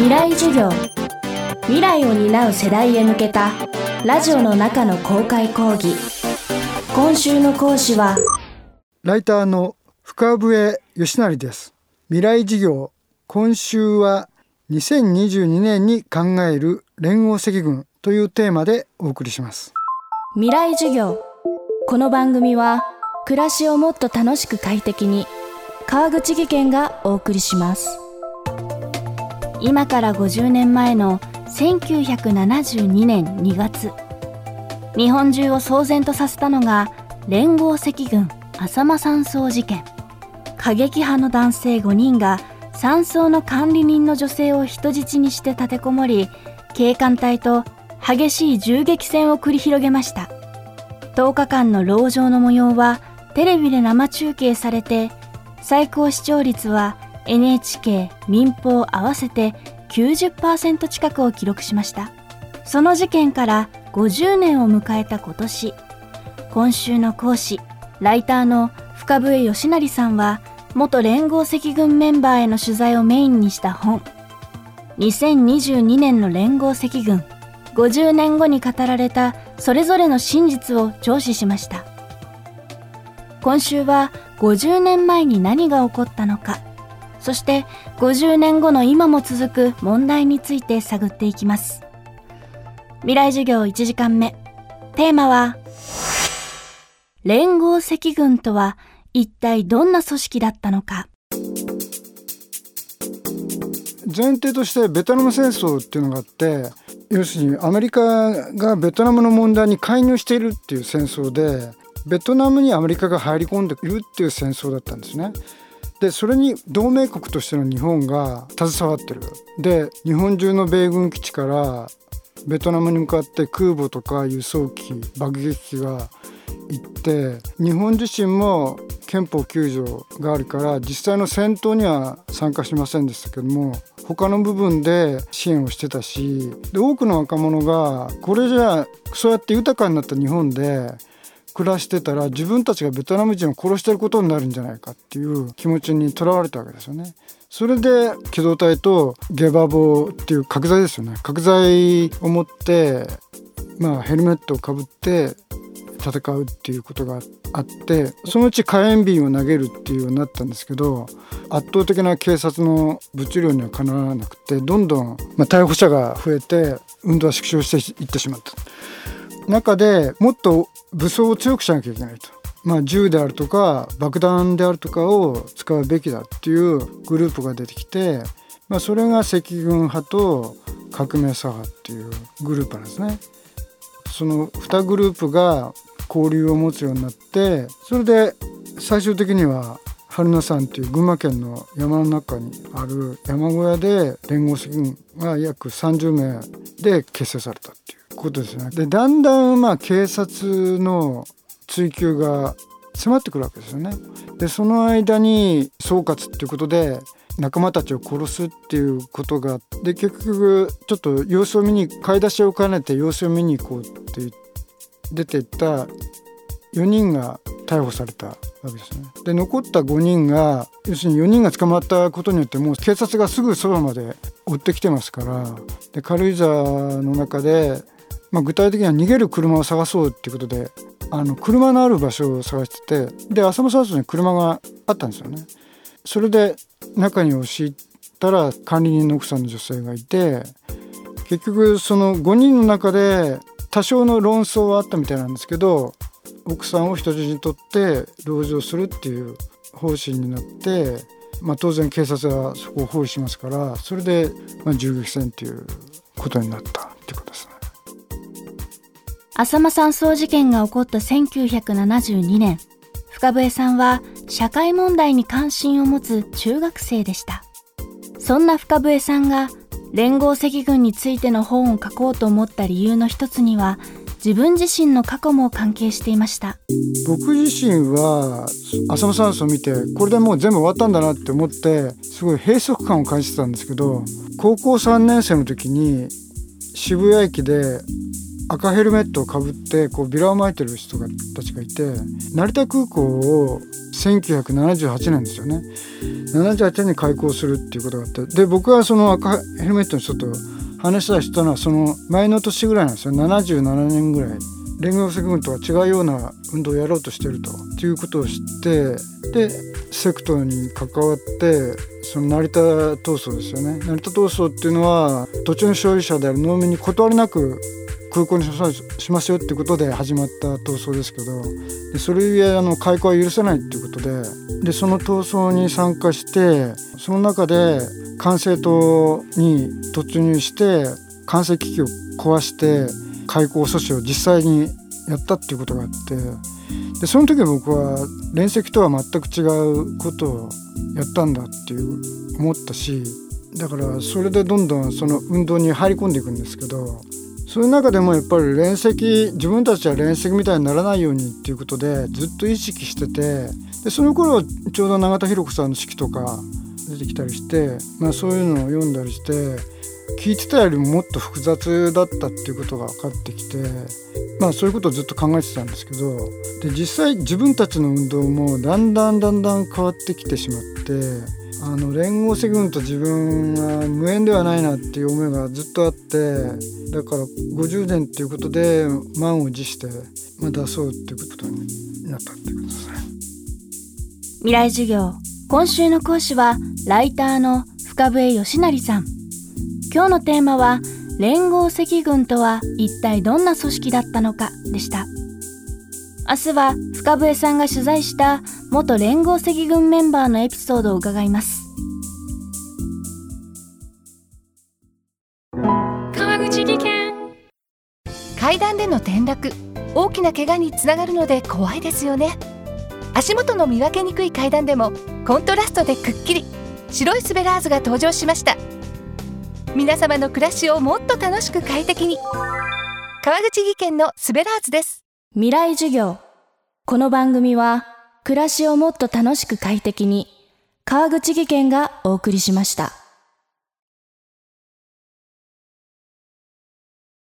未来授業。未来を担う世代へ向けたラジオの中の公開講義。今週の講師はライターの深笛義成です。未来事業。今週は2022年に考える連合赤軍というテーマでお送りします。未来授業。この番組は暮らしをもっと楽しく快適に川口義賢がお送りします今から50年前の1972年2月。日本中を騒然とさせたのが連合赤軍浅間山荘事件。過激派の男性5人が山荘の管理人の女性を人質にして立てこもり警官隊と激しい銃撃戦を繰り広げました。10日間の籠城の模様はテレビで生中継されて最高視聴率は NHK 民放合わせて90%近くを記録しました。その事件から50年を迎えた今年。今週の講師ライターの深笛義成さんは元連合赤軍メンバーへの取材をメインにした本。2022年の連合赤軍50年後に語られたそれぞれの真実を聴取しました。今週は50年前に何が起こったのか。そして50年後の今も続く問題について探っていきます。未来授業1時間目。テーマは連合赤軍とは一体どんな組織だったのか。前提としてベトナム戦争っていうのがあって要するにアメリカがベトナムの問題に介入しているっていう戦争でベトナムにアメリカが入り込んでいるっていう戦争だったんですね。でそれに同盟国としての日本が携わってる。で日本中の米軍基地からベトナムに向かって空母とか輸送機爆撃機が行って日本自身も憲法9条があるから実際の戦闘には参加しませんでしたけども他の部分で支援をしてたしで多くの若者がこれじゃあそうやって豊かになった日本で暮らしてたら自分たちがベトナム人を殺してることになるんじゃないかっていう気持ちにとらわれたわけですよね。それで機動隊とゲバボっていう角材ですよね角材を持ってまあヘルメットをかぶって戦うっていうことがあってそのうち火炎瓶を投げるっていうようになったんですけど圧倒的な警察の物量にはかなわなくてどんどん、まあ、逮捕者が増えて運動は縮小していってしまった。中でもっと武装を強くしなきゃいけないと。まあ、銃であるとか爆弾であるとかを使うべきだっていうグループが出てきて、まあ、それが赤軍派と革命左派っていうグループなんですね。その2グループが交流を持つようになってそれで最終的には春名山っていう群馬県の山の中にある山小屋で連合赤軍が約30名で結成されたっていうことですね。でだんだんまあ警察の追及が迫ってくるわけですよね。でその間に総括っていうことで仲間たちを殺すっていうことがで結局ちょっと様子を見に買い出しを兼ねて様子を見に行こうって出てった4人が逮捕されたわけですね。で残った5人が要するに4人が捕まったことによってもう警察がすぐそばまで追ってきてますからで軽井沢の中で、まあ、具体的には逃げる車を探そうっていうことであの車のある場所を探しててで浅間山荘に車があったんですよね。それで中に押し入ったら管理人の奥さんの女性がいて結局その5人の中で多少の論争はあったみたいなんですけど奥さんを人質にとって籠城するっていう方針になって、まあ、当然警察はそこを包囲しますからそれで、ま、銃撃戦っていうことになった浅間山荘事件が起こった1972年深笛さんは社会問題に関心を持つ中学生でした。そんな深笛さんが連合赤軍についての本を書こうと思った理由の一つには自分自身の過去も関係していました。僕自身は浅間山荘を見てこれでもう全部終わったんだなって思ってすごい閉塞感を感じてたんですけど高校3年生の時に渋谷駅で赤ヘルメットをかぶってこうビラを撒いてる人たちがいて成田空港を1978年ですよね。78年に開港するっていうことがあってで僕はその赤ヘルメットの人と話したしたのはその前の年ぐらいなんですよ。77年ぐらい。連合赤軍とは違うような運動をやろうとしてるということを知ってでセクトに関わってその成田闘争ですよね。成田闘争っていうのは土地の所有者である農民に断りなく空港にしますよってことで始まった闘争ですけどでそれゆえあの開港は許せないっていうことででその闘争に参加してその中で管制塔に突入して管制機器を壊して開港阻止を実際にやったっていうことがあってでその時僕は連席とは全く違うことをやったんだっていう思ったしだからそれでどんどんその運動に入り込んでいくんですけどそういう中でもやっぱり連席自分たちは連席みたいにならないようにっていうことでずっと意識しててでその頃ちょうど永田博子さんの式とか出てきたりして、まあ、そういうのを読んだりして聞いてたよりももっと複雑だったっていうことが分かってきてまあそういうことをずっと考えてたんですけどで実際自分たちの運動もだんだんだんだん変わってきてしまってあの連合赤軍と自分は無縁ではないなっていう思いがずっとあってだから50年っていうことで満を持して、ま、出そうっていうことになったってことですね。未来授業今週の講師はライターの深笛義成さん。今日のテーマは連合赤軍とは一体どんな組織だったのかでした明日は深笛さんが取材した元連合赤軍メンバーのエピソードを伺います。川口技研。階段での転落。大きな怪我につながるので怖いですよね。足元の見分けにくい階段でもコントラストでくっきり。白いスベラーズが登場しました。皆様の暮らしをもっと楽しく快適に。川口技研のスベラーズです。未来授業。この番組は暮らしをもっと楽しく快適に川口技研がお送りしました。